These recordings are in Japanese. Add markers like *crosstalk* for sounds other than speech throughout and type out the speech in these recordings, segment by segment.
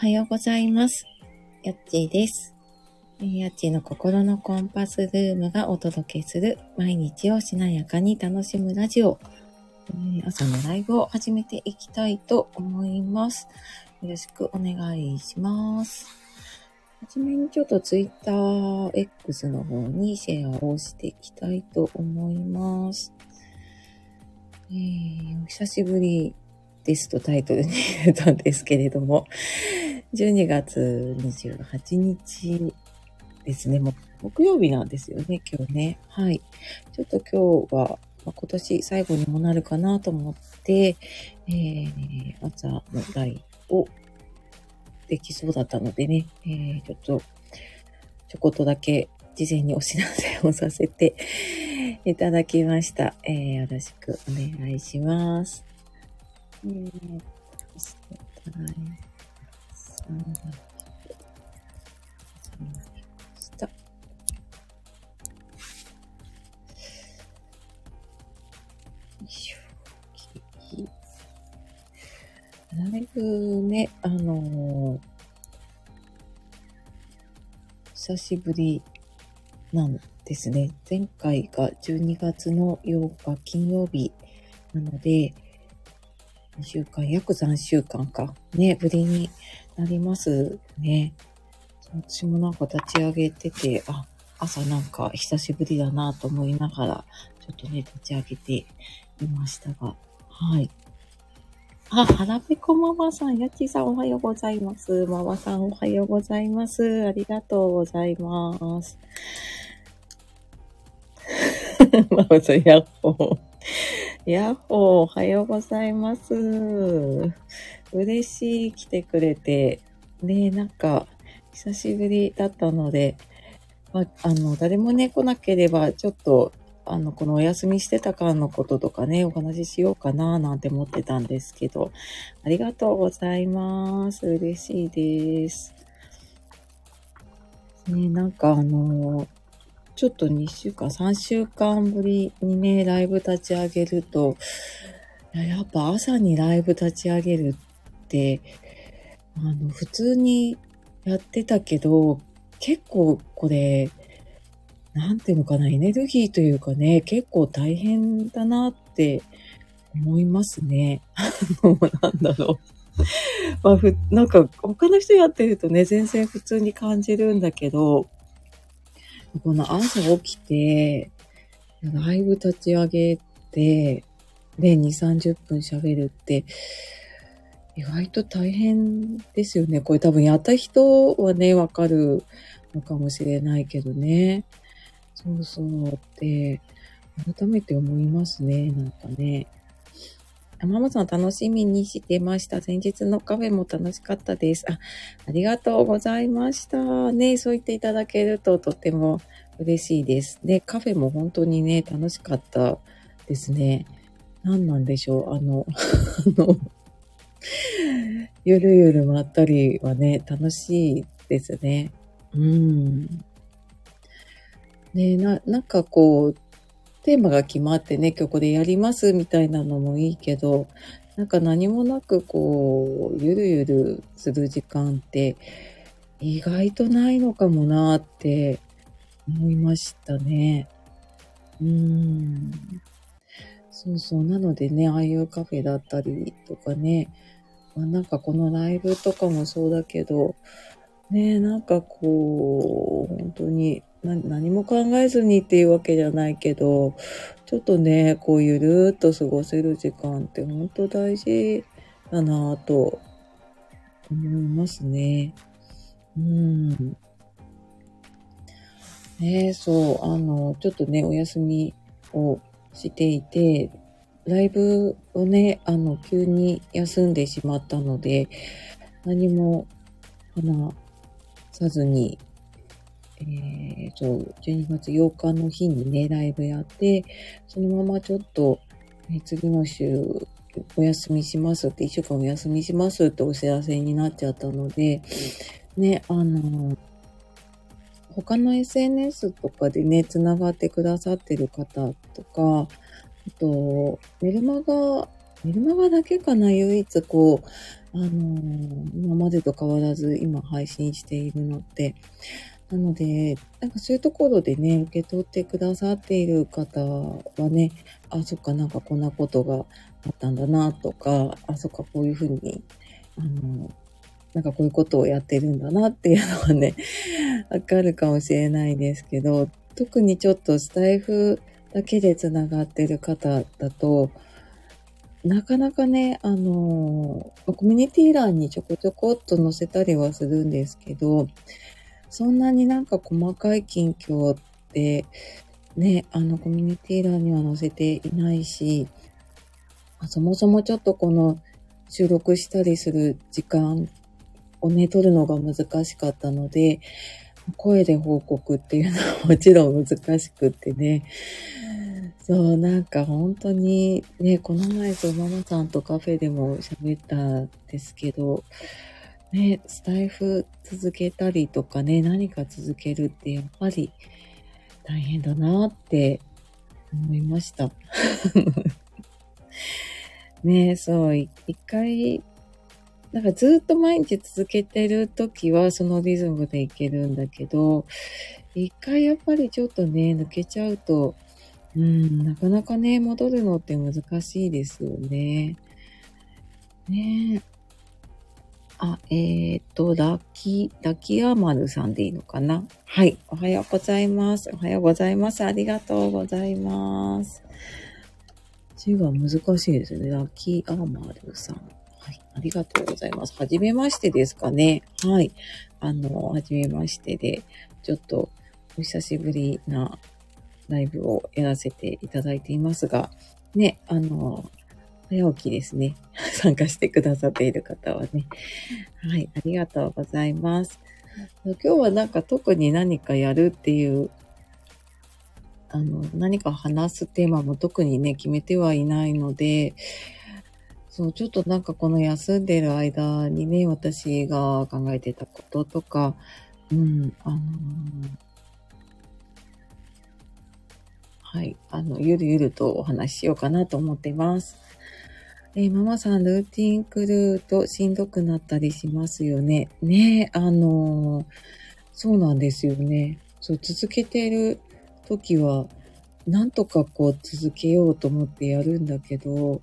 はようございます。やっちーです。やっちーの心のコンパスルームがお届けする毎日をしなやかに楽しむラジオ。朝のライブを始めていきたいと思います。よろしくお願いします。はじめにちょっと Twitter X の方にシェアをしていきたいと思います。えーお久しぶりですとタイトルに入れたんですけれども、12月28日ですね。もう木曜日なんですよね、今日ね。はい。ちょっと今日は、まあ今年最後にもなるかなと思って、えー、朝のライブをできそうだったのでね、えー、ちょっと、ちょこっとだけ事前にお知らせをさせていただきました。えー、よろしくお願いします。えー、そしたらさんした。よいしょ。ライブね、あのー久しぶりなんですね。前回が12月の8日金曜日なので、2週間、約3週間か。ね、ぶりになりますね。私もなんか立ち上げてて、あ、朝なんか久しぶりだなと思いながら、ちょっとね、立ち上げていましたが、はい。あ、はらぺこママさん、やっちさんおはようございます。ママさんおはようございます。ありがとうございます。*laughs* ママさん、やっほー。やっほー、おはようございます。嬉しい、来てくれて。ねなんか、久しぶりだったので、まあ、の、誰もね、来なければ、ちょっと、あの、このお休みしてた間のこととかね、お話ししようかな、なんて思ってたんですけど、ありがとうございます。嬉しいです。ね、なんかあの、ちょっと2週間、3週間ぶりにね、ライブ立ち上げると、いややっぱ朝にライブ立ち上げるって、あの、普通にやってたけど、結構これ、なんていうのかな、エネルギーというかね、結構大変だなって思いますね。なんだろう。まあ、ふ、なんか、他の人やってるとね、全然普通に感じるんだけど、この朝起きて、ライブ立ち上げて、で、2、30分喋るって、意外と大変ですよね。これ多分やった人はね、わかるのかもしれないけどね。そうそうって、改めて思いますね。なんかね。あママさん楽しみにしてました。前日のカフェも楽しかったです。あ、ありがとうございました。ね、そう言っていただけるととっても嬉しいです。で、カフェも本当にね、楽しかったですね。何なんでしょう。あの、*laughs* あの、ゆるゆるまったりはね、楽しいですね。うん。ねな、なんかこう、テーマが決まってね、今日これやりますみたいなのもいいけど、なんか何もなくこう、ゆるゆるする時間って意外とないのかもなって思いましたね。うーん。そうそう。なのでね、ああいうカフェだったりとかね、まあ、なんかこのライブとかもそうだけど、ねなんかこう、本当に何も考えずにっていうわけじゃないけど、ちょっとね、こうゆるーっと過ごせる時間って本当大事だなぁと思いますね。うん。ねそう、あの、ちょっとね、お休みをしていて、ライブをね、あの、急に休んでしまったので、何も話さずに、えー、そう、12月8日の日にね、ライブやって、そのままちょっと、ね次の週、お休みしますって、1週間お休みしますってお知らせになっちゃったので、ね、あの、他の SNS とかでね、つながってくださってる方とか、あと、メルマガ、メルマガだけかな、唯一こう、あの今までと変わらず今配信しているので、なので、なんかそういうところでね、受け取ってくださっている方はね、あ、そっか、なんかこんなことがあったんだなとか、あ、そっか、こういうふうに、あの、なんかこういうことをやってるんだなっていうのはね、わかるかもしれないですけど、特にちょっとスタイフだけでつながってる方だと、なかなかね、あの、コミュニティ欄にちょこちょこっと載せたりはするんですけど、そんなになんか細かい近況ってね、あのコミュニティ欄には載せていないし、そもそもちょっとこの収録したりする時間をね、取るのが難しかったので、声で報告っていうのはもちろん難しくってね。そう、なんか本当にね、この前とママさんとカフェでも喋ったんですけど、ね、スタイフ続けたりとかね、何か続けるってやっぱり大変だなって思いました。*laughs* ねそう、一回、なんかずっと毎日続けてる時はそのリズムでいけるんだけど、一回やっぱりちょっとね、抜けちゃうと、うん、なかなかね、戻るのって難しいですよね。ね。あ、えー、っと、ラッキー、ラッキーアーマルさんでいいのかな？はい。おはようございます。おはようございます。ありがとうございます。字が難しいですね。ラッキーアーマルさん。はい。ありがとうございます。はじめましてですかね。はい。あの、はじめましてで、ちょっとお久しぶりなライブをやらせていただいていますが、ね、あの、早起きですね。*laughs* 参加してくださっている方はね。はい、ありがとうございます。今日はなんか特に何かやるっていう、あの、何か話すテーマも特にね、決めてはいないので、そう、ちょっとなんかこの休んでる間にね、私が考えてたこととか、うん、あのー、はい、あの、ゆるゆるとお話ししようかなと思っています。えー、ママさん、ルーティンクルーとしんどくなったりしますよね。ねあのー、そうなんですよね。そう、続けてる時は、なんとかこう続けようと思ってやるんだけど、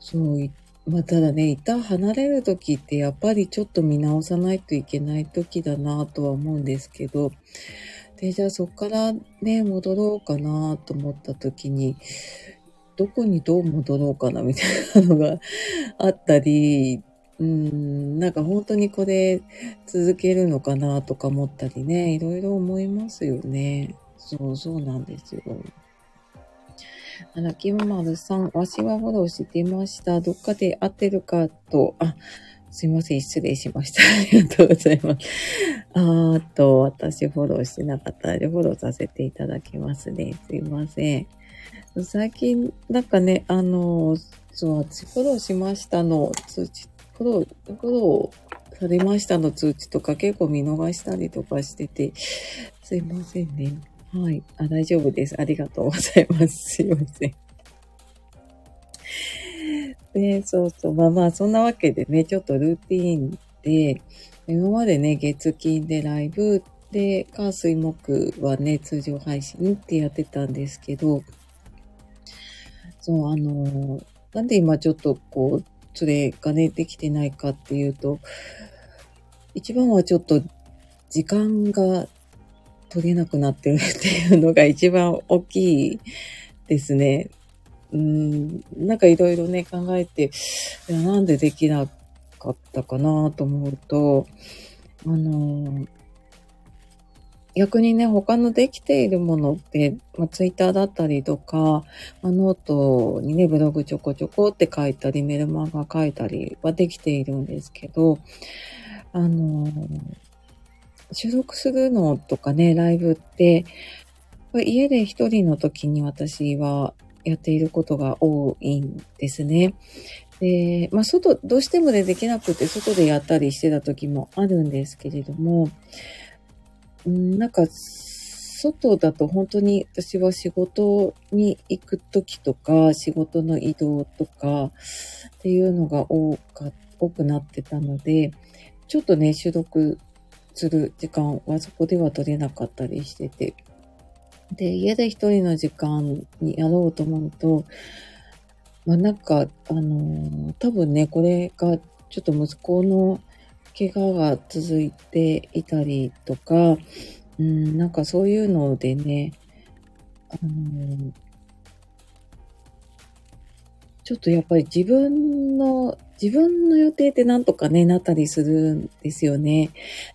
そう、まあ、ただね、一旦離れる時ってやっぱりちょっと見直さないといけない時だなとは思うんですけど、で、じゃあそっからね、戻ろうかなと思った時に、どこにどう戻ろうかなみたいなのがあったり、うん、なんか本当にこれ続けるのかなとか思ったりね、いろいろ思いますよね。そう、そうなんですよ。あら、キムマルさん、わしはフォローしてました。どっかで合ってるかと、あ、すいません、失礼しました。*laughs* ありがとうございます。あーっと、私フォローしてなかったので、フォローさせていただきますね。すいません。最近、なんかね、あの、そう、私フォローしましたの通知、フォロー、フォローされましたの通知とか結構見逃したりとかしてて、すいませんね。はい。あ、大丈夫です。ありがとうございます。すいません。で、そうそう。まあまあ、そんなわけでね、ちょっとルーティーンで、今までね、月金でライブで、火水木はね、通常配信ってやってたんですけど、そう、あの、なんで今ちょっとこう、それがね、できてないかっていうと、一番はちょっと時間が取れなくなってるっていうのが一番大きいですね。うん、なんかいろいろね、考えて、いやなんでできなかったかなと思うと、あの、逆にね、他のできているものって、まあ、ツイッターだったりとか、まあ、ノートにね、ブログちょこちょこって書いたり、メルマガ書いたりはできているんですけど、あの収録するのとかね、ライブって、家で一人の時に私はやっていることが多いんですね。で、まあ、外、どうしてもね、できなくて、外でやったりしてた時もあるんですけれども、なんか、外だと本当に私は仕事に行く時とか、仕事の移動とかっていうのが多か多くなってたので、ちょっとね、収録する時間はそこでは取れなかったりしてて。で、家で一人の時間にやろうと思うと、まあなんか、あのー、多分ね、これがちょっと息子の怪我が続いていたりとか、うん、なんかそういうのでね、あの、ちょっとやっぱり自分の自分の予定ってなんとかね、なったりするんですよね。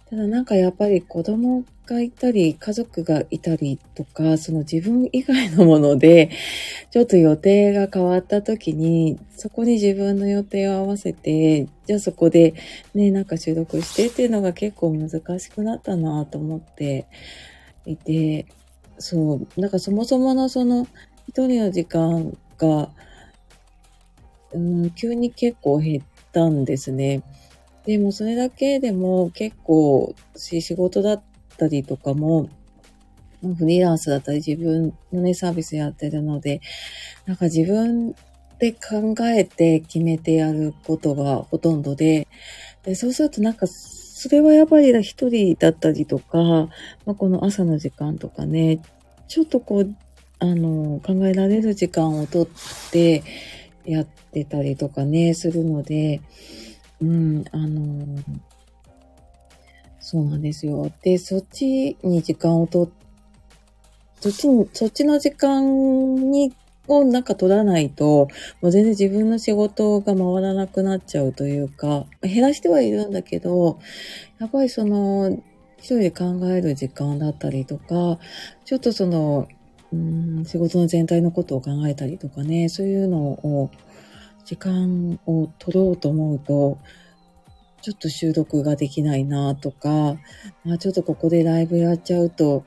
ただなんかやっぱり子供がいたり、家族がいたりとか、その自分以外のもので、*laughs* ちょっと予定が変わった時に、そこに自分の予定を合わせて、じゃあそこでね、なんか収録してっていうのが結構難しくなったなと思っていて、そう、なんかそもそものその一人の時間が、うん、急に結構減ったんですね。でもそれだけでも結構仕事だったりとかも、フリーランスだったり自分のね、サービスやってるので、なんか自分で考えて決めてやることがほとんどで、でそうするとなんか、それはやっぱり一人だったりとか、まあ、この朝の時間とかね、ちょっとこう、あの、考えられる時間をとって、やってたりとかね、するので、うん、あのそうなんですよ。で、そっちに時間をと、そっちに、そっちの時間に、をなんか取らないと、もう全然自分の仕事が回らなくなっちゃうというか、減らしてはいるんだけど、やっぱりその、一人で考える時間だったりとか、ちょっとその、うん仕事の全体のことを考えたりとかね、そういうのを、時間を取ろうと思うと、ちょっと収録ができないなとか、まあ、ちょっとここでライブやっちゃうと、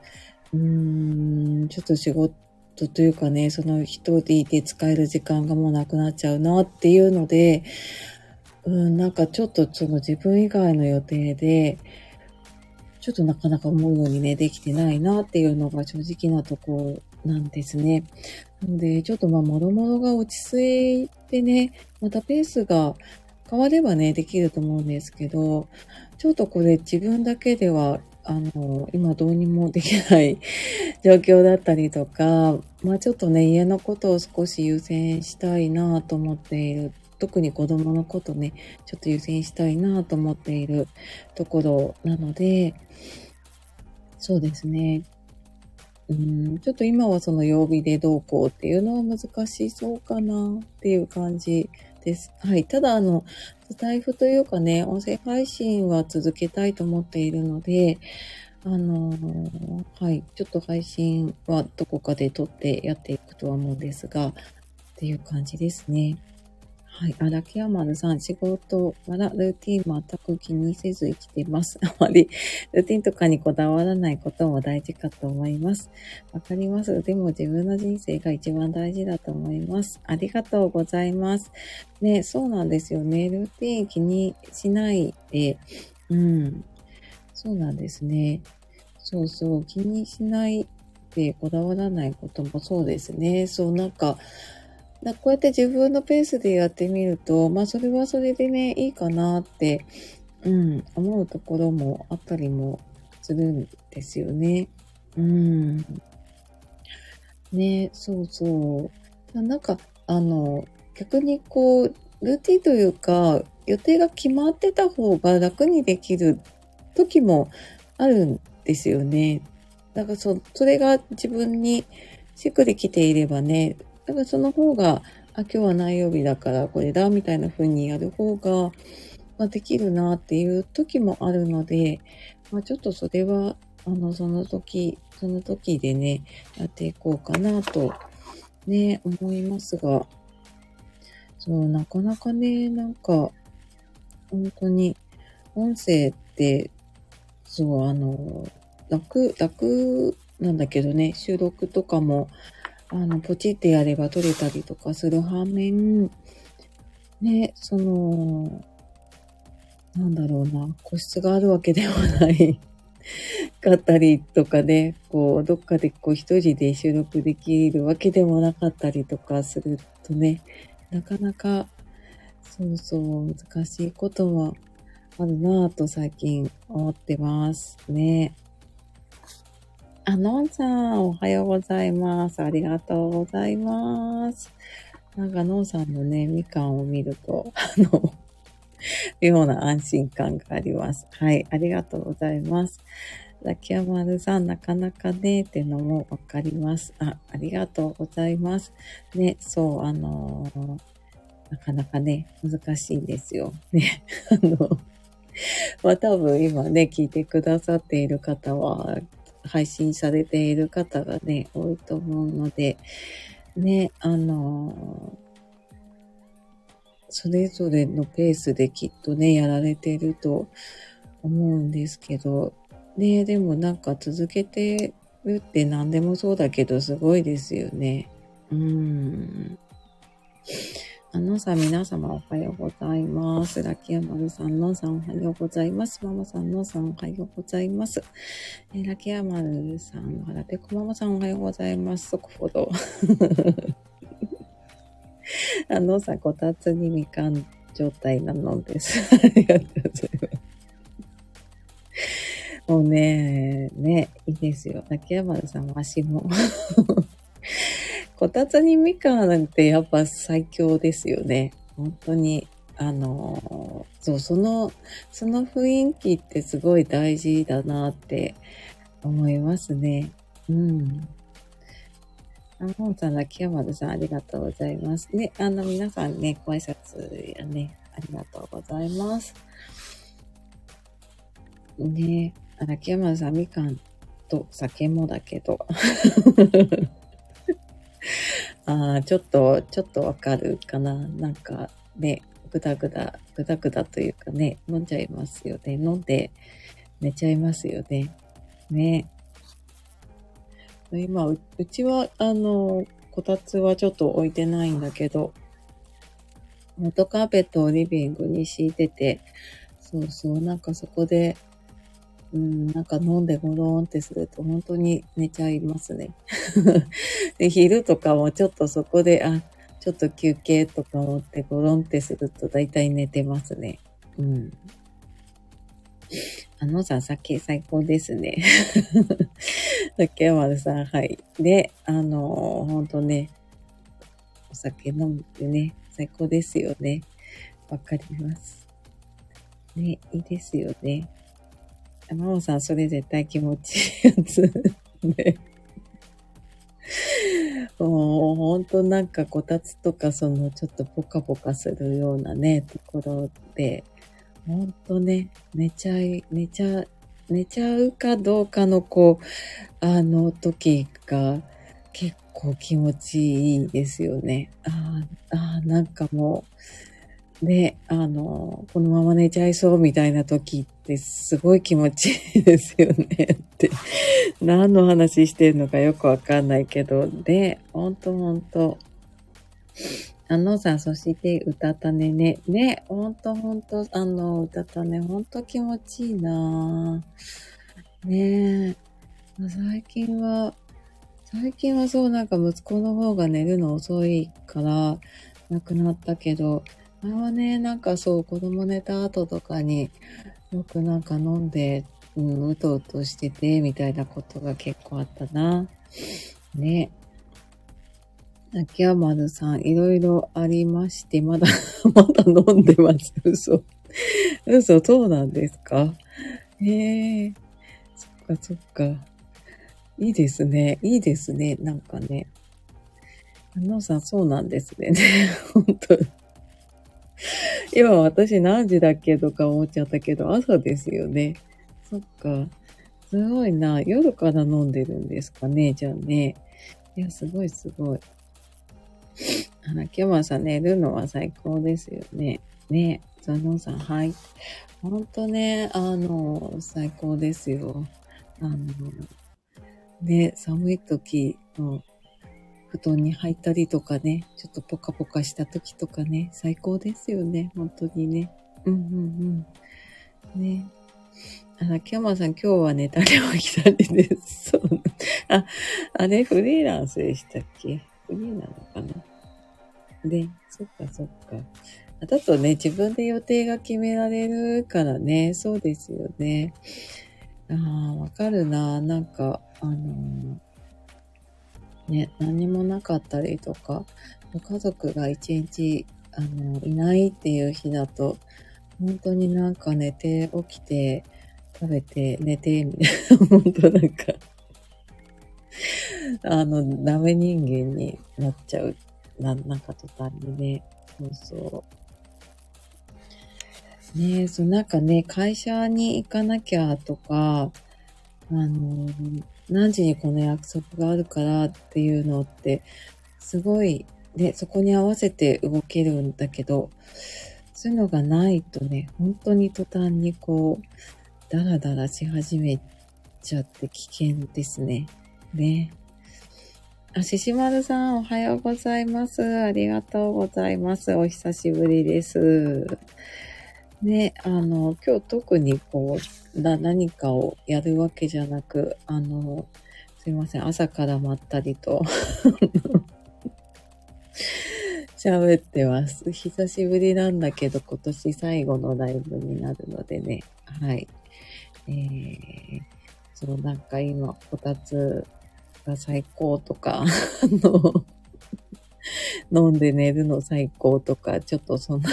うーん、ちょっと仕事というかね、その一人で使える時間がもうなくなっちゃうなっていうので、うん、なんかちょっとその自分以外の予定で、ちょっとなかなか思うようにね、できてないなっていうのが正直なところなんですね。なので、ちょっとまあ、もろもろが落ち着いてね、またペースが変わればね、できると思うんですけど、ちょっとこれ自分だけでは、あの、今どうにもできない *laughs* 状況だったりとか、まあちょっとね、家のことを少し優先したいなと思っている。特に子供のことね、ちょっと優先したいなと思っているところなので、そうですね。うん、ちょっと今はその曜日でどうこうっていうのは難しそうかなっていう感じです。はい。ただ、あの、スタイフというかね、音声配信は続けたいと思っているので、あのはい。ちょっと配信はどこかで撮ってやっていくとは思うんですが、っていう感じですね。はい。荒木山さん、仕事からルーティン全く気にせず生きてます。*laughs* あまりルーティンとかにこだわらないことも大事かと思います。わかります。でも自分の人生が一番大事だと思います。ありがとうございます。ね、そうなんですよね。ルーティン気にしないで、うん。そうなんですね。そうそう、気にしないでこだわらないこともそうですね。そう、なんか、だこうやって自分のペースでやってみると、まあそれはそれでね、いいかなって、うん、思うところもあったりもするんですよね。うん。ね、そうそう。なんか、あの、逆にこう、ルーティンというか、予定が決まってた方が楽にできる時もあるんですよね。だからそ、それが自分にしっくりきていればね、だからその方が、あ、今日は何曜日だからこれだ、みたいな風にやる方が、まあ、できるなっていう時もあるので、まあ、ちょっとそれは、あの、その時、その時でね、やっていこうかなと、ね、思いますが、そう、なかなかね、なんか、本当に、音声って、そう、あの、楽、楽なんだけどね、収録とかも、あの、ポチってやれば撮れたりとかする反面、ね、その、なんだろうな、個室があるわけではない *laughs* かったりとかね、こう、どっかでこう一人で収録できるわけでもなかったりとかするとね、なかなか、そうそう、難しいことはあるなぁと最近思ってますね。あ、のんさん、おはようございます。ありがとうございます。なんか、のんさんのね、みかんを見ると、あの、妙な安心感があります。はい、ありがとうございます。ザキヤマルさん、なかなかね、ってのもわかります。あ、ありがとうございます。ね、そう、あのー、なかなかね、難しいんですよ。ね、*laughs* あの、まあ多分今ね、聞いてくださっている方は、配信されている方がね、多いと思うので、ね、あのそれぞれのペースできっとね、やられてると思うんですけど、ね、でもなんか続けてるって何でもそうだけど、すごいですよね。うん。あのさん、皆様おはようございます。ラキーアマルさん、のさんおはようございます。ママさん、のさんおはようございます。えー、ラキーアマルさん、はらぺこママさんおはようございます。速報道。*laughs* あのさ、こたつにみかん状態なのです。ありがとうございます。もうね、ね、いいですよ。ラッキーアマルさん、わしも。こたつにみかんなんてやっぱ最強ですよね。本当に。あの、そう、その、その雰囲気ってすごい大事だなって思いますね。うん。あ、本さん、秋山さん、ありがとうございます。ね、あの、皆さんね、ご挨拶やね、ありがとうございます。ね、秋山さん、みかんと酒もだけど。*laughs* ああ、ちょっと、ちょっとわかるかな。なんかね、ぐだぐだ、ぐだぐだというかね、飲んじゃいますよね。飲んで寝ちゃいますよね。ね。今、うちは、あの、こたつはちょっと置いてないんだけど、元カーペットをリビングに敷いてて、そうそう、なんかそこで、うん、なんか飲んでゴローンってすると本当に寝ちゃいますね。*laughs* で、昼とかもちょっとそこで、あ、ちょっと休憩とか思ってゴロンってすると大体寝てますね。うん。あのさん、酒最高ですね。*laughs* 竹山さん、はい。で、あのー、ほんとね、お酒飲むってね、最高ですよね。わかります。ね、いいですよね。マオさん、それ絶対気持ちいいやつ。ね。*laughs* もう、ほんとなんかこたつとか、その、ちょっとポカポカするようなね、ところで、ほんとね、寝ちゃい、寝ちゃ、寝ちゃうかどうかの、こう、あの時が、結構気持ちいいですよね。ああ、なんかもう、ね、あの、このまま寝ちゃいそうみたいな時ってすごい気持ちいいですよねって。*laughs* 何の話してるのかよくわかんないけど、で、ほんとほんと。あのさ、そして歌ったねね。ね、ほんとほんと、あの、歌ったね、ほんと気持ちいいなねえ。最近は、最近はそうなんか息子の方が寝るの遅いから亡くなったけど、前はね、なんかそう、子供寝た後とかによくなんか飲んで、うん、うとうとしてて、みたいなことが結構あったな。ね。秋山丸さん、いろいろありまして、まだ *laughs* まだ飲んでます。嘘。嘘、そうなんですか？へえ。そっかそっか。いいですね。いいですね。なんかね。あのさん、そうなんですね。*laughs* 本当 *laughs* 今私何時だっけとか思っちゃったけど、朝ですよね。そっか。すごいな。夜から飲んでるんですかね。じゃあね。いや、すごいすごい。あら、今日はさ、寝るのは最高ですよね。ね。ザノンさん、はい。ほんとね、あの、最高ですよ。あの、ね、寒い時の布団に入ったりとかね、ちょっとポカポカした時とかね、最高ですよね、本当にね。うんうんうん。ね。あら、キャマさん、今日は寝たり起きたりです。そう。あ、あれ、フリーランスでしたっけ？フリーなのかな？で、そっかそっか。だとね、自分で予定が決められるからね、そうですよね。ああ、わかるな。なんか、あのー、ね、何もなかったりとか、家族が一日、あの、いないっていう日だと、本当になんか寝て、起きて、食べて、寝て、みたいな、*laughs* 本当なんかあの、ダメ人間になっちゃう。な、なんか途端にね。そうそう。ねえ、そう、なんかね、会社に行かなきゃとか、あの、何時にこの約束があるからっていうのって、すごい、ね、そこに合わせて動けるんだけど、そういうのがないとね、本当に途端にこう、ダラダラし始めちゃって危険ですね。ね。あ、ししまるさん、おはようございます。ありがとうございます。お久しぶりです。ね、あの、今日特にこう、な、何かをやるわけじゃなく、あの、すいません、朝からまったりと *laughs* 喋ってます。久しぶりなんだけど、今年最後のライブになるのでね、はい。えー、そう、なんか今、こたつが最高とか、*laughs* あの、飲んで寝るの最高とか、ちょっとそんな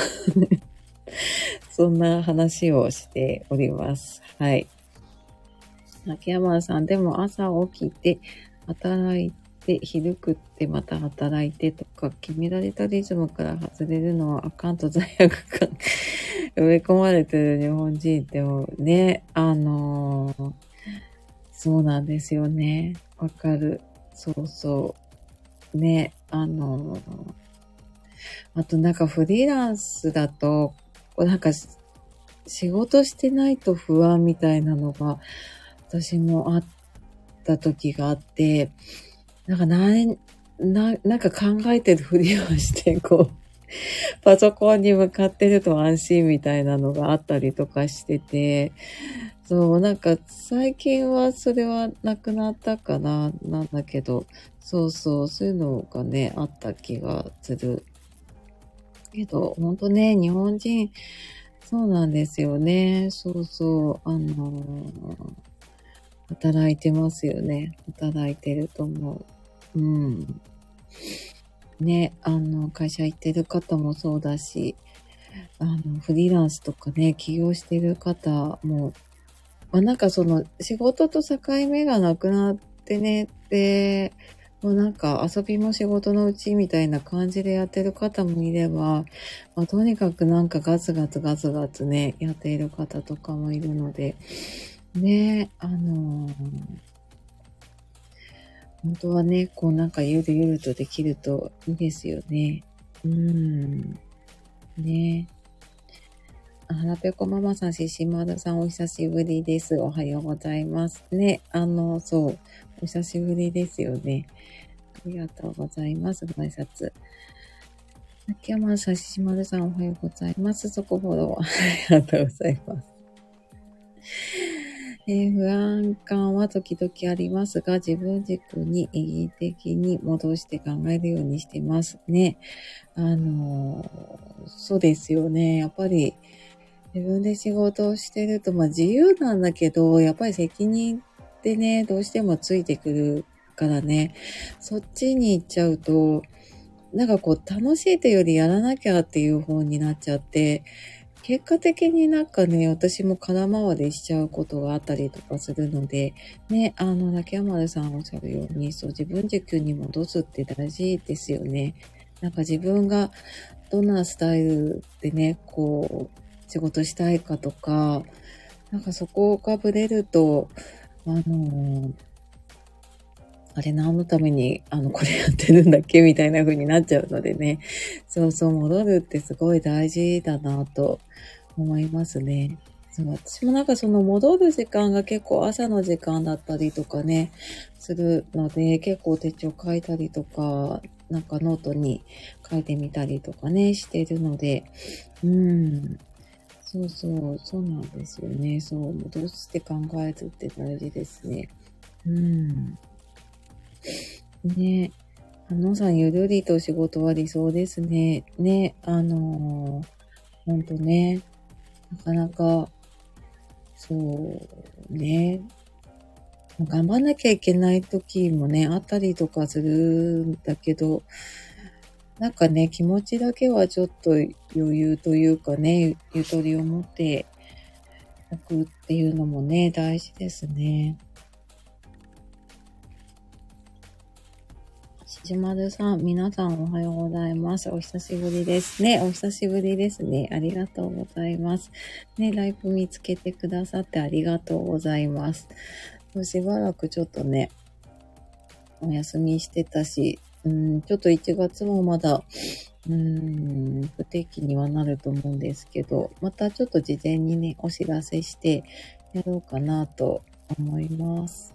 そんな話をしております。はい。秋山さん、でも朝起きて、働いて、昼食ってまた働いてとか、決められたリズムから外れるのはあかんと罪悪感埋め込まれてる日本人ってもね、あのー、そうなんですよね。わかる。そうそう。ね、あの、あとなんかフリーランスだと、なんか仕事してないと不安みたいなのが私もあった時があって、なんかな、な、なんか考えてるふりをして、こう、*laughs* パソコンに向かってると安心みたいなのがあったりとかしてて、そう、なんか最近はそれはなくなったかな、なんだけど、そうそう、そういうのがね、あった気がする。けど、ほんとね、日本人、そうなんですよね。そうそう、あのー、働いてますよね。働いてると思う。うん。ね、あの、会社行ってる方もそうだし、あの、フリーランスとかね、起業してる方もまあなんかその仕事と境目がなくなってね、で、もうなんか遊びも仕事のうちみたいな感じでやってる方もいれば、まあ、とにかくなんかガツガツガツガツね、やっている方とかもいるので、ね、あのー、本当はね、こうなんかゆるゆるとできるといいですよね。うん。ね。はらぺこママさん、ししまるさん、お久しぶりです。おはようございます。ね、あの、そう、お久しぶりですよね。ありがとうございます。ご挨拶。秋山さん、ししまるさん、おはようございます。そこフォロー。ありがとうございます。えー、不安感は時々ありますが、自分軸に意義的に戻して考えるようにしてますね。あのー、そうですよね。やっぱり、自分で仕事をしてると、まあ自由なんだけど、やっぱり責任ってね、どうしてもついてくるからね、そっちに行っちゃうと、なんかこう楽しいというよりやらなきゃっていう方になっちゃって、結果的になんかね、私も空回りしちゃうことがあったりとかするので、ね、あの、泣山さんおっしゃるように、そう、自分軸に戻すって大事ですよね。なんか自分がどんなスタイルでね、こう、仕事したいかとか、なんかそこがぶれると、あのあれ何のために、あの、これやってるんだっけみたいな風になっちゃうのでね。そうそう、戻るってすごい大事だなと思いますね。そう私もなんかその戻る時間が結構朝の時間だったりとかね、するので、結構手帳書いたりとか、なんかノートに書いてみたりとかね、してるので、うん。そうそう、そうなんですよね。そう、戻して考えるって大事ですね。うん。ね。あのさん、ゆるりと仕事は理想ですね。ね、あのー、ほんとね。なかなか、そうね。頑張んなきゃいけない時もね、あったりとかするんだけど、なんかね、気持ちだけはちょっと余裕というかね、ゆとりを持っておくっていうのもね、大事ですね。しじまるさん、皆さんおはようございます。お久しぶりですね。お久しぶりですね。ありがとうございます。ね、ライブ見つけてくださってありがとうございます。しばらくちょっとね、お休みしてたし、うん、ちょっと1月もまだ、うん、不定期にはなると思うんですけど、またちょっと事前にね、お知らせしてやろうかなと思います。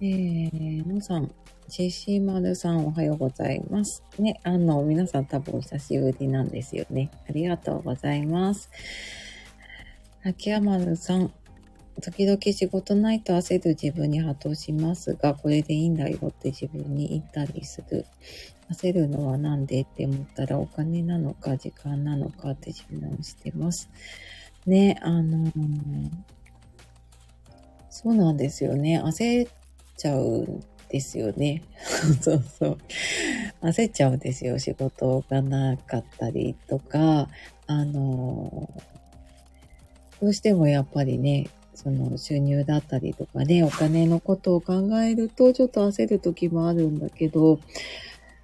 えー、のさん、シシマルさんおはようございます。ね、あの、皆さん多分お久しぶりなんですよね。ありがとうございます。秋山るさん、時々仕事ないと焦る自分に波動しますが、これでいいんだよって自分に言ったりする。焦るのはなんでって思ったらお金なのか時間なのかって自問してます。ね、あのー、そうなんですよね。焦っちゃうんですよね。*laughs* そうそう。焦っちゃうんですよ。仕事がなかったりとか、あの、どうしてもやっぱりね、その収入だったりとかね、お金のことを考えるとちょっと焦る時もあるんだけど、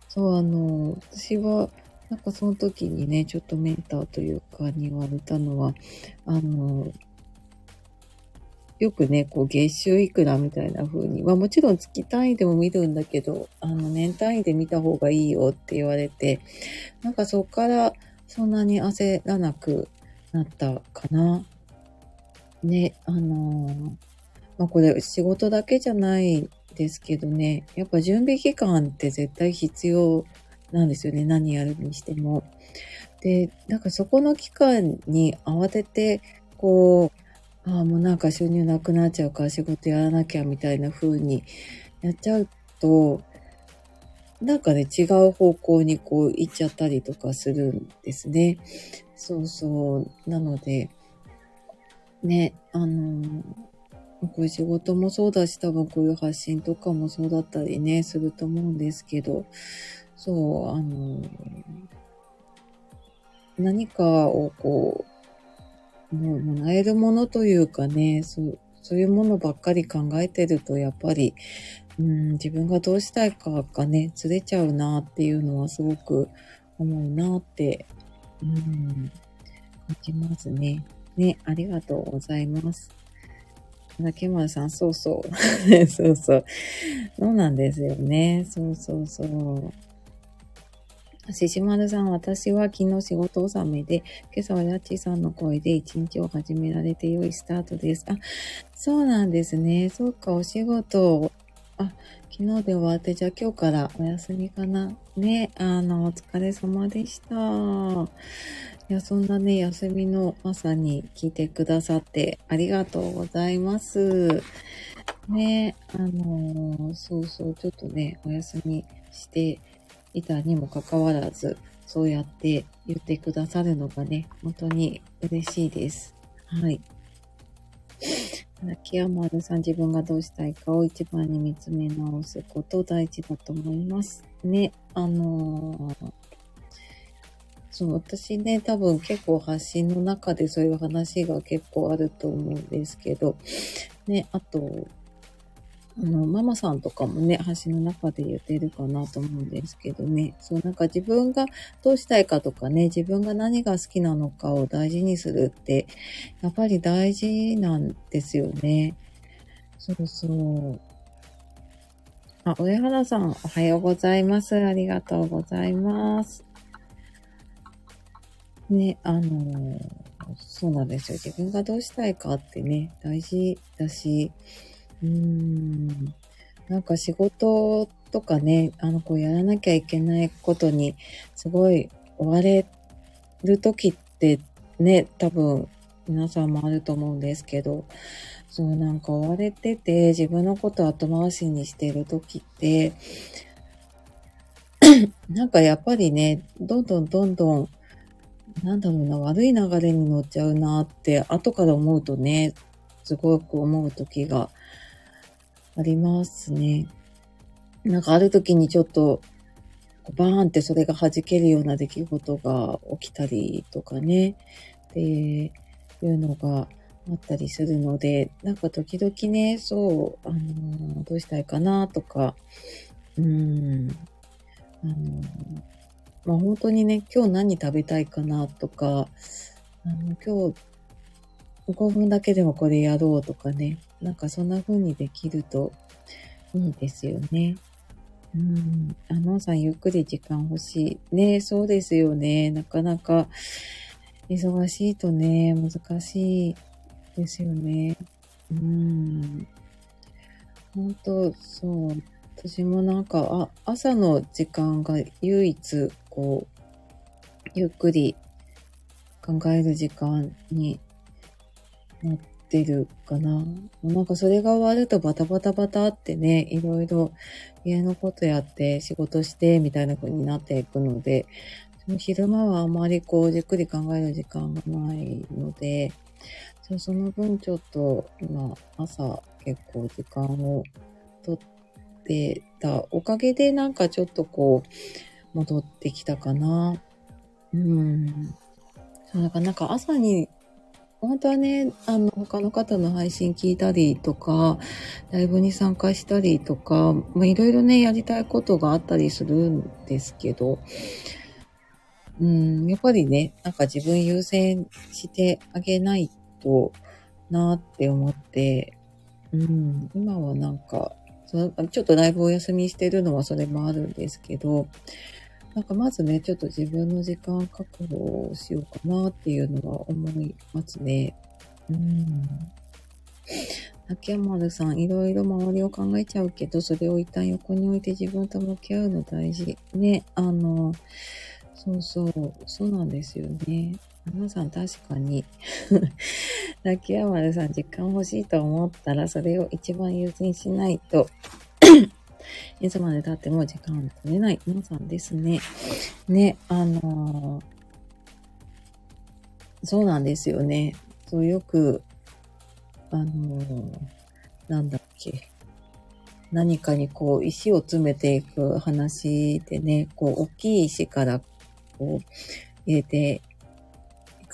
そう、あの、私は、なんかその時にね、ちょっとメンターというかに言われたのは、あの、よくね、こう月収いくらみたいな風に、まあもちろん月単位でも見るんだけど、あの年単位で見た方がいいよって言われて、なんかそっからそんなに焦らなくなったかな。ね、あのー、まあこれ仕事だけじゃないですけどね、やっぱ準備期間って絶対必要なんですよね。何やるにしても。で、なんかそこの期間に慌てて、こう、ああ、もうなんか収入なくなっちゃうから仕事やらなきゃみたいな風にやっちゃうと、なんかね、違う方向にこう行っちゃったりとかするんですね。そうそう。なので、ね、あのこういう仕事もそうだし、多分こういう発信とかもそうだったりね、すると思うんですけど、そう、あの何かをこう、もうもらえるものというかね、そう、そういうものばっかり考えてると、やっぱり、うん、自分がどうしたいかがね、ずれちゃうなっていうのはすごく思うなって、うん、感じますね。ね、ありがとうございます。竹丸さん、そうそう。*laughs* そうそう。そうなんですよね。そうそうそう。ししまるさん、私は昨日仕事納めで、今朝はやっちさんの声で一日を始められて良いスタートです。あ、そうなんですね。そうか、お仕事、あ、昨日で終わって、じゃあ今日からお休みかな。ね、あの、お疲れ様でした。いや、そんなね、休みの朝に聞いてくださってありがとうございます。ね、あのー、そうそう、ちょっとね、お休みしていたにもかかわらず、そうやって言ってくださるのがね、本当に嬉しいです。はい。秋山丸さん、自分がどうしたいかを一番に見つめ直すこと大事だと思います。ね、あのー、そう、私ね、多分結構発信の中でそういう話が結構あると思うんですけど、ね、あと、あの、ママさんとかもね、橋の中で言ってるかなと思うんですけどね。そう、なんか自分がどうしたいかとかね、自分が何が好きなのかを大事にするって、やっぱり大事なんですよね。そうそう。あ、上原さん、おはようございます。ありがとうございます。ね、あのー、そうなんですよ。自分がどうしたいかってね、大事だし、うーん。なんか仕事とかね、あの、こうやらなきゃいけないことに、すごい追われる時ってね、多分皆さんもあると思うんですけど、そうなんか追われてて自分のこと後回しにしてる時って、*clears throat* なんかやっぱりね、どんどんどんどんなんだろうな、悪い流れに乗っちゃうなって、後から思うとね、すごく思う時がありますね。なんかある時にちょっと、バーンってそれが弾けるような出来事が起きたりとかね、っていうのがあったりするので、なんか時々ね、そう、あのーどうしたいかなとか、うーん、あのーまあ本当にね、今日何食べたいかなとか、あの、今日5分だけでもこれやろうとかね、なんかそんな風にできるといいですよね。うん。あのさん、ゆっくり時間欲しい。ねそうですよね。なかなか忙しいとね、難しいですよね。うん。本当そう。私もなんか、あ、朝の時間が唯一、こう、ゆっくり考える時間になってるかな。なんかそれが終わるとバタバタバタってね、いろいろ家のことやって仕事してみたいな風になっていくので、昼間はあまりこうじっくり考える時間がないので、その分ちょっと今朝結構時間をとってたおかげでなんかちょっとこう戻ってきたかな。うん。そうなんかなんか朝に本当はね、あの、他の方の配信聞いたりとか、ライブに参加したりとか、まあ、いろいろね、やりたいことがあったりするんですけど、うん、やっぱりね、なんか自分優先してあげないとなって思って、うん、今はなんか、そのちょっとライブお休みしてるのはそれもあるんですけど、なんかまずね、ちょっと自分の時間確保をしようかなっていうのは思いますね。うん。秋山丸さん、いろいろ周りを考えちゃうけど、それを一旦横に置いて自分と向き合うの大事。ね、あの、そうそう、そうなんですよね。皆さん確かに、秋山丸さん、時間欲しいと思ったら、それを一番優先しないと、*coughs* いつまで経っても時間を取れない皆さんですね。ね、あのーそうなんですよね。そうよく、あのーなんだっけ。何かにこう石を詰めていく話でね、こう大きい石からこう入れて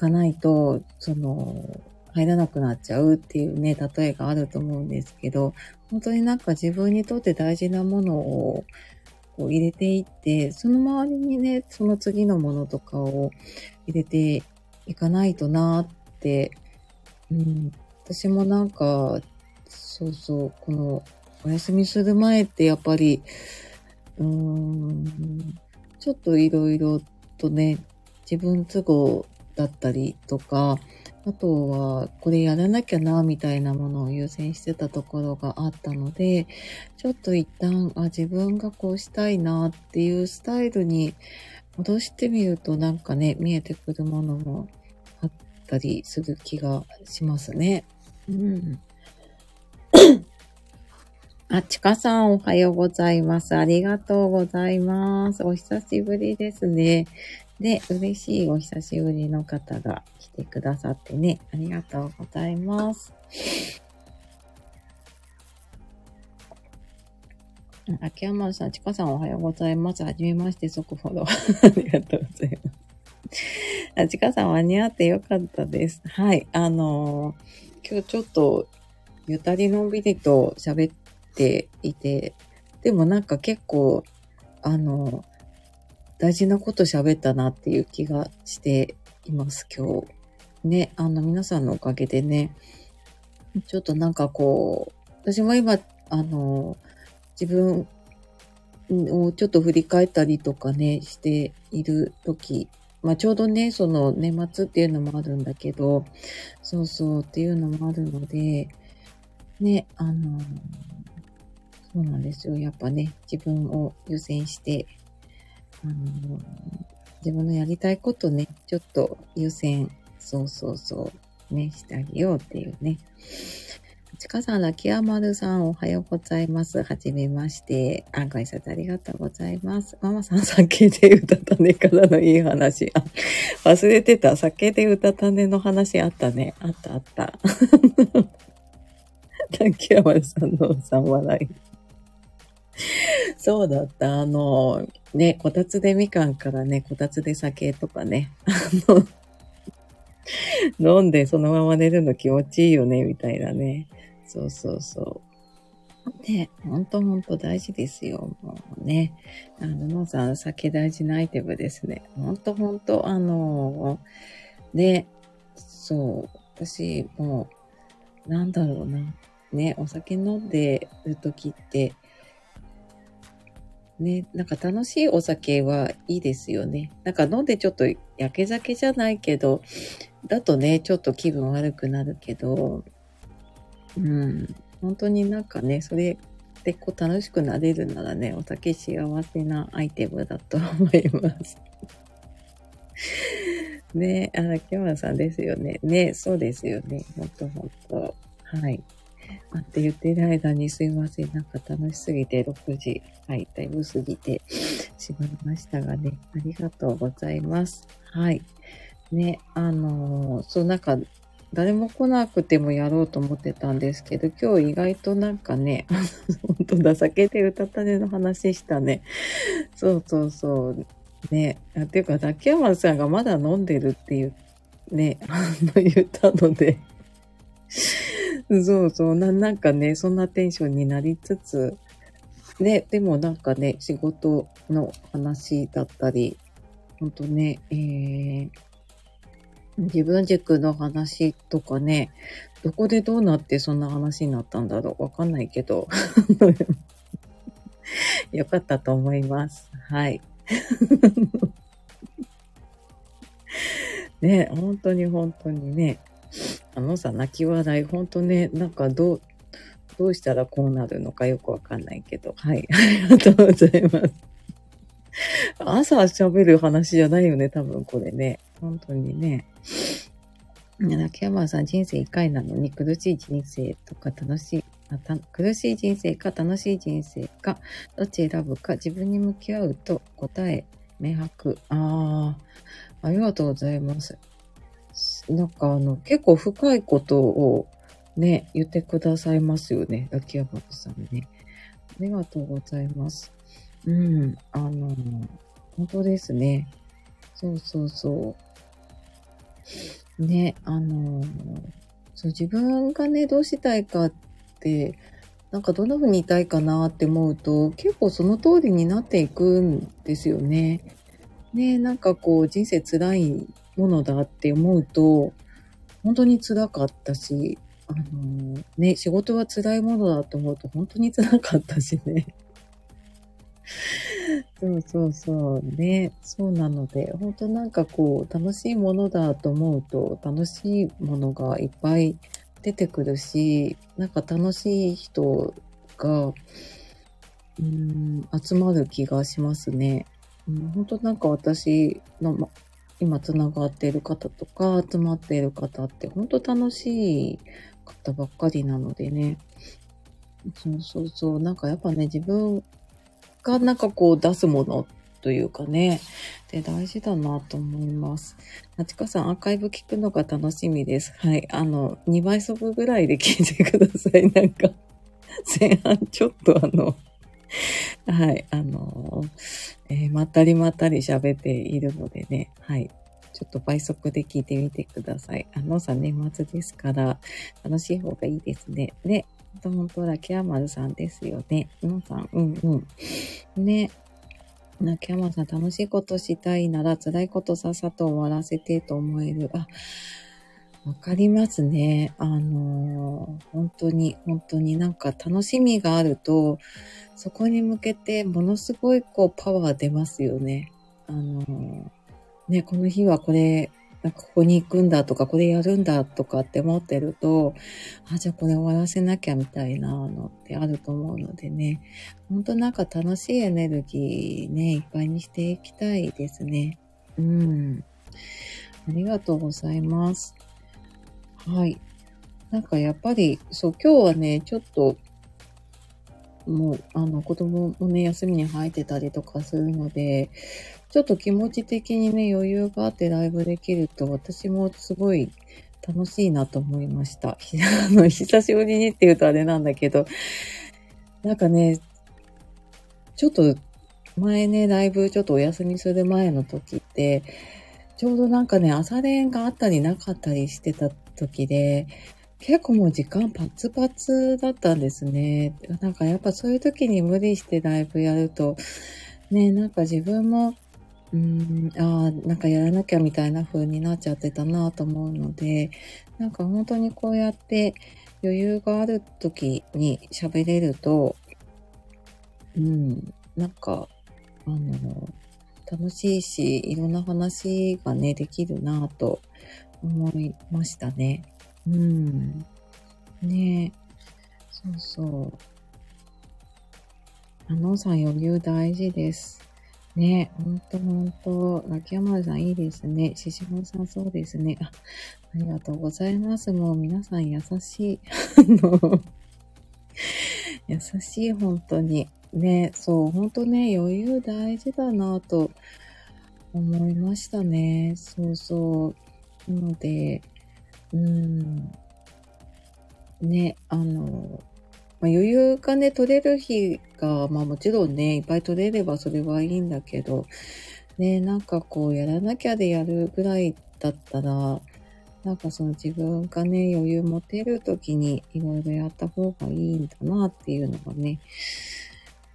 かないと、その、入らなくなっちゃうっていうね、例えがあると思うんですけど、本当になんか自分にとって大事なものをこう入れていって、その周りにね、その次のものとかを入れていかないとなって、うん、私もなんか、そうそう、このお休みする前ってやっぱり、うーん、ちょっといろいろとね、自分都合だったりとか、あとは、これやらなきゃな、みたいなものを優先してたところがあったので、ちょっと一旦、あ、自分がこうしたいなっていうスタイルに戻してみるとなんかね、見えてくるものもあったりする気がしますね。うん。あ、ちかさんおはようございます。ありがとうございます。お久しぶりですね。で、嬉しいお久しぶりの方が来てくださってね、ありがとうございます。秋山さん、ちかさんおはようございます。はじめまして、速フォロー。*laughs* ありがとうございます。あ、ちかさん間に合ってよかったです。はい、あのー今日ちょっと、ゆたりのんびりと喋っていて、でもなんか結構、あの大事なこと喋ったなっていう気がしています、今日。ね、あの、皆さんのおかげでね、ちょっとなんかこう、私も今、あの、自分をちょっと振り返ったりとかね、している時、まあちょうどね、その年末っていうのもあるんだけど、そうそうっていうのもあるので、ね、あの、そうなんですよ。やっぱね、自分を優先して、あの、自分のやりたいことね、ちょっと優先、そうそうそう、ね、してあげようっていうね。ちかさん、ラキアマルさん、おはようございます。はじめまして。あ、ご挨拶ありがとうございます。ママさん、酒で歌ったねからのいい話。あ、忘れてた。酒で歌ったねの話あったね。あったあった。ラキアマルさんのさん笑い。*laughs* そうだった。あの、ね、こたつでみかんからね、こたつで酒とかね。あの、飲んでそのまま寝るの気持ちいいよね、みたいなね。そうそうそう。ね、ほんとほんと大事ですよ。もうね。あの、のさん、酒大事なアイテムですね。ほんとほんと、あの、ね、そう、私、もう、なんだろうな。ね、お酒飲んでる時って、ね、なんか楽しいお酒はいいですよね。なんか飲んでちょっと焼け酒じゃないけど、だとね、ちょっと気分悪くなるけど、うん。本当になんかね、それでこう楽しくなれるならね、お酒幸せなアイテムだと思います。*laughs* ねあ、木村さんですよね。ねそうですよね。ほんとほんと。はい。あって言ってる間にすいません。なんか楽しすぎて6時、はい、だいぶ過ぎてしまいましたがね。ありがとうございます。はい。ね、あのー、そう、なんか、誰も来なくてもやろうと思ってたんですけど、今日意外となんかね、本当だ、酒で歌ったねの話したね。そうそうそう。ね。っていうか、竹山さんがまだ飲んでるっていう、ね、あの、言ったのでそうそうな、なんかね、そんなテンションになりつつ、ね、でもなんかね、仕事の話だったり、ほんとね、えー、自分軸の話とかね、どこでどうなってそんな話になったんだろうわかんないけど。*laughs* よかったと思います。はい。*laughs* ね、本当に本当にね、あのさ、泣き笑い、本当ね、なんかどう、どうしたらこうなるのかよくわかんないけど、はい。*laughs* ありがとうございます。朝喋る話じゃないよね、多分これね。本当にね。秋山さん、人生一回なのに苦しい人生とか楽しい、また苦しい人生か楽しい人生か、どっち選ぶか自分に向き合うと答え、明白。ああ、ありがとうございます。なんかあの、結構深いことをね、言ってくださいますよね。秋山さんね。ありがとうございます。うん、あの、本当ですね。そうそうそう。ね、あの、そう、自分がね、どうしたいかって、なんかどんな風にいたいかなって思うと、結構その通りになっていくんですよね。ね、なんかこう人生辛いものだって思うと、本当に辛かったし、あのね、仕事は辛いものだと思うと本当に辛かったしね。*laughs* そうそうそうね。そうなので、本当なんかこう、楽しいものだと思うと、楽しいものがいっぱい出てくるし、なんか楽しい人が、うん、集まる気がしますね。うん、本当なんか私の、ま、今つながっている方とか、集まっている方って本当楽しい方ばっかりなのでね。そうそうそう。なんかやっぱね、自分がなんかこう出すものというかね、で大事だなと思います。なちかさん、アーカイブ聞くのが楽しみです。はい。あの、2倍速ぐらいで聞いてください。なんか、前半ちょっとあの、*laughs* はい、あの、えー、まったりまったり喋っているのでね、はい。ちょっと倍速で聞いてみてください。あのさ、年末ですから、楽しい方がいいですね。で、本当だ、ケアマルさんですよね。のさん、うんうん。ね。な、ケアマルさん、楽しいことしたいなら、辛いことさっさと終わらせてと思える。あ、わかりますね。あのー、本当に、本当になんか楽しみがあると、そこに向けてものすごいこうパワー出ますよね。あのー、ね、この日はこれなんかここに行くんだとか、これやるんだとかって思ってると、あ、じゃあこれ終わらせなきゃみたいなのってあると思うのでね、ほんとなんか楽しいエネルギーね、いっぱいにしていきたいですね。うん。ありがとうございます。はい。なんかやっぱり、そう、今日はね、ちょっと、もう、あの、子供もね、休みに入ってたりとかするので、ちょっと気持ち的にね、余裕があってライブできると、私もすごい楽しいなと思いました。*laughs* あの、久しぶりにって言うとあれなんだけど、なんかね、ちょっと前ね、ライブちょっとお休みする前の時って、ちょうどなんかね、朝練があったりなかったりしてた時で、結構もう時間パツパツだったんですね。なんかやっぱそういう時に無理してライブやると、ね、なんか自分も、うん、ああ、なんかやらなきゃみたいな風になっちゃってたなと思うので、なんか本当にこうやって余裕がある時に喋れると、うん、なんか、あの、楽しいし、いろんな話がね、できるなと思いましたね。うん。ねえそうそう。あのさん余裕大事です。ねほんとほんと。秋山さんいいですね。ししまさんそうですね。あ、ありがとうございます。もう皆さん優しい。優しい、本当に。ね、そう、本当ね、余裕大事だなと思いましたね。そうそう。なので、うん。ね、あの、まあ、余裕がね、取れる日が、まあもちろんね、いっぱい取れればそれはいいんだけど、ね、なんかこう、やらなきゃでやるぐらいだったら、なんかその自分がね、余裕持てる時にいろいろやった方がいいんだなっていうのがね、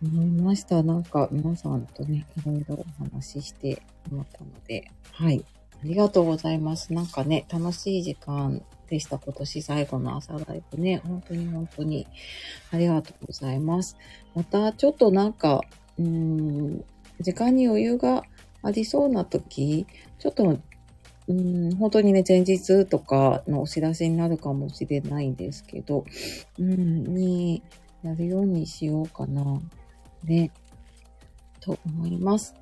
思いました。なんか皆さんとね、いろいろお話しして思ったので、はい。ありがとうございます。なんかね、楽しい時間でした。今年最後の朝ライブね。本当に本当にありがとうございます。またちょっとなんか、うーん、時間に余裕がありそうな時、ちょっと、うん、本当にね、前日とかのお知らせになるかもしれないんですけど、うん、にやるようにしようかな。ね。と思います。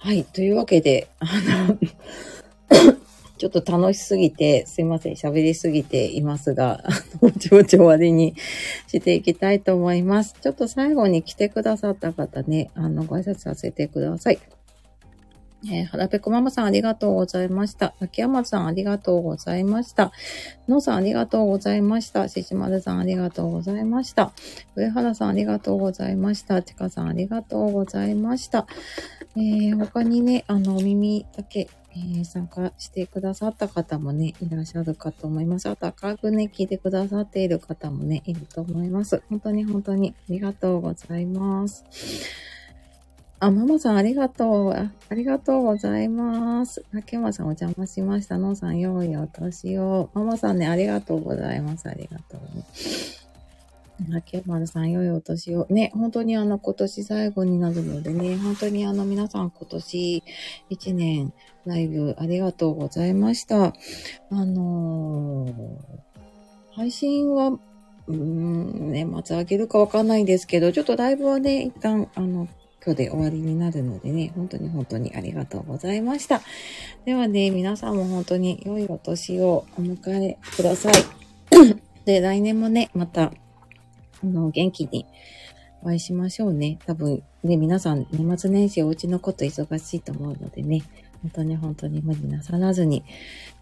はい。というわけで、あの *coughs* ちょっと楽しすぎて、すいません、喋りすぎていますが、ぼちぼち終わりにしていきたいと思います。ちょっと最後に来てくださった方ね、あの、ご挨拶させてください。えー、はらぺこママさんありがとうございました。秋山さんありがとうございました。のさんありがとうございました。ししまるさんありがとうございました。上原さんありがとうございました。ちかさんありがとうございました。えー、他にね、あの、お耳だけ、えー、参加してくださった方もね、いらっしゃるかと思います。あと赤くね、聞いてくださっている方もね、いると思います。本当に本当にありがとうございます。あ、ママさんありがとう。あありがとうございます。竹山さんお邪魔しました。のうさん、よいお年を。ママさんね、ありがとうございます。ありがとう。竹丸さん、良いお年を。ね、本当にあの、今年最後になるのでね、本当にあの、皆さん今年1年ライブありがとうございました。あのー、配信は、うーん、年末あげるかわかんないんですけど、ちょっとライブはね、一旦、あの、今日で終わりになるのでね、本当に本当にありがとうございました。ではね、皆さんも本当に良いお年をお迎えください。*clears throat* で、来年もね、また、あの、元気にお会いしましょうね。多分ね、皆さん年末年始お家のこと忙しいと思うのでね、本当に本当に無理なさらずに、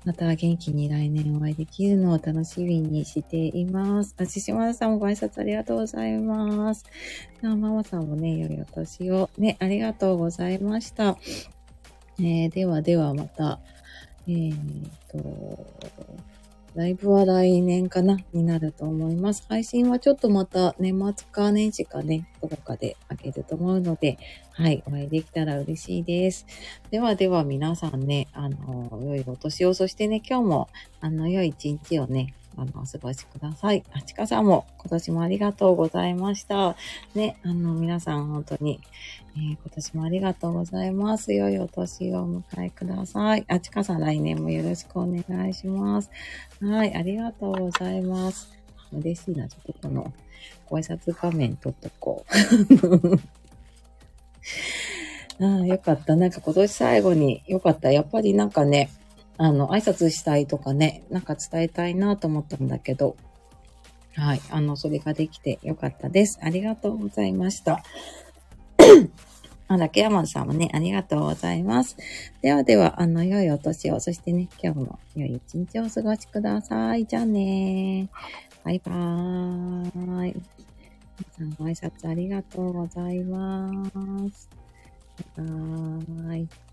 また元気に来年お会いできるのを楽しみにしています。あ、ししまさんもご挨拶ありがとうございます。あ、ママさんもね、良いお年を。ね、ありがとうございました。えー、ではではまた、えー、っと、ライブは来年かなになると思います。配信はちょっとまた年末か年始かね、どこかで開けると思うので、はい、お会いできたら嬉しいです。ではでは皆さんね、あの、良いお年を、そしてね、今日も、あの、良い一日をね、あの、お過ごしください。あちかさんも今年もありがとうございました。ね、あの、皆さん本当に、えー、今年もありがとうございます。良いお年をお迎えください。あちかさん来年もよろしくお願いします。はい、ありがとうございます。嬉しいな。ちょっとこのご挨拶画面撮っとこう。*laughs* ああ、よかった。なんか今年最後によかった。やっぱりなんかね、あの、挨拶したいとかね、なんか伝えたいなと思ったんだけど、はい。あの、それができてよかったです。ありがとうございました。あ、竹山さんもね、ありがとうございます。ではでは、あの、良いお年を、そしてね、今日も良い一日をお過ごしください。じゃあねバイバーイ。皆さんご挨拶ありがとうございます。バイバーイ。